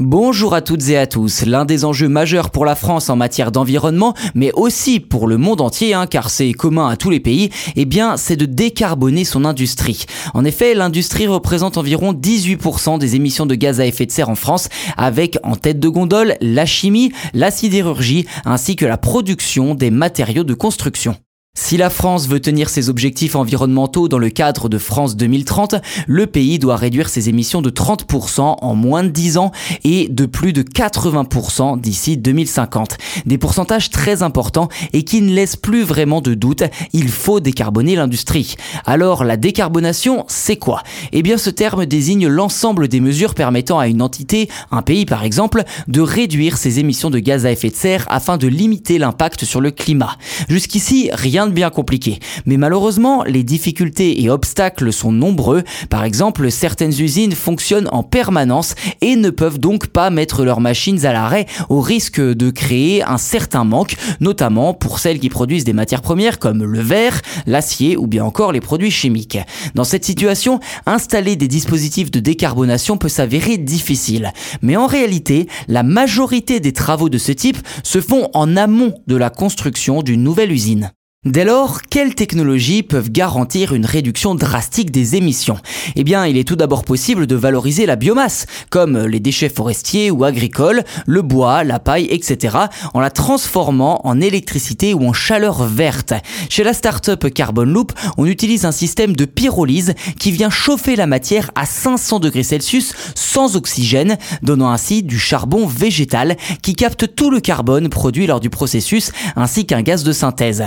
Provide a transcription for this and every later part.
Bonjour à toutes et à tous. L'un des enjeux majeurs pour la France en matière d'environnement, mais aussi pour le monde entier, hein, car c'est commun à tous les pays, eh bien, c'est de décarboner son industrie. En effet, l'industrie représente environ 18% des émissions de gaz à effet de serre en France, avec en tête de gondole la chimie, la sidérurgie, ainsi que la production des matériaux de construction. Si la France veut tenir ses objectifs environnementaux dans le cadre de France 2030, le pays doit réduire ses émissions de 30% en moins de 10 ans et de plus de 80% d'ici 2050. Des pourcentages très importants et qui ne laissent plus vraiment de doute, il faut décarboner l'industrie. Alors la décarbonation, c'est quoi? Eh bien ce terme désigne l'ensemble des mesures permettant à une entité, un pays par exemple, de réduire ses émissions de gaz à effet de serre afin de limiter l'impact sur le climat. Jusqu'ici, rien bien compliqué. Mais malheureusement, les difficultés et obstacles sont nombreux. Par exemple, certaines usines fonctionnent en permanence et ne peuvent donc pas mettre leurs machines à l'arrêt au risque de créer un certain manque, notamment pour celles qui produisent des matières premières comme le verre, l'acier ou bien encore les produits chimiques. Dans cette situation, installer des dispositifs de décarbonation peut s'avérer difficile. Mais en réalité, la majorité des travaux de ce type se font en amont de la construction d'une nouvelle usine. Dès lors, quelles technologies peuvent garantir une réduction drastique des émissions? Eh bien, il est tout d'abord possible de valoriser la biomasse, comme les déchets forestiers ou agricoles, le bois, la paille, etc., en la transformant en électricité ou en chaleur verte. Chez la start-up Carbon Loop, on utilise un système de pyrolyse qui vient chauffer la matière à 500 degrés Celsius sans oxygène, donnant ainsi du charbon végétal qui capte tout le carbone produit lors du processus, ainsi qu'un gaz de synthèse.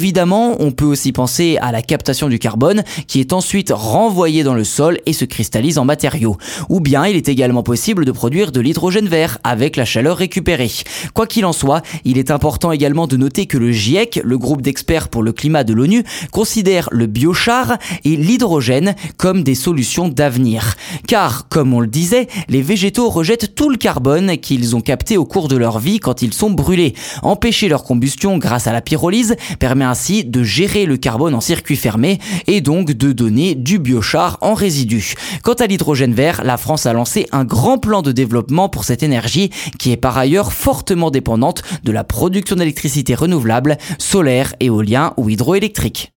Évidemment, on peut aussi penser à la captation du carbone qui est ensuite renvoyé dans le sol et se cristallise en matériaux. Ou bien il est également possible de produire de l'hydrogène vert avec la chaleur récupérée. Quoi qu'il en soit, il est important également de noter que le GIEC, le groupe d'experts pour le climat de l'ONU, considère le biochar et l'hydrogène comme des solutions d'avenir. Car, comme on le disait, les végétaux rejettent tout le carbone qu'ils ont capté au cours de leur vie quand ils sont brûlés. Empêcher leur combustion grâce à la pyrolyse permet ainsi de gérer le carbone en circuit fermé et donc de donner du biochar en résidu. Quant à l'hydrogène vert, la France a lancé un grand plan de développement pour cette énergie qui est par ailleurs fortement dépendante de la production d'électricité renouvelable, solaire, éolien ou hydroélectrique.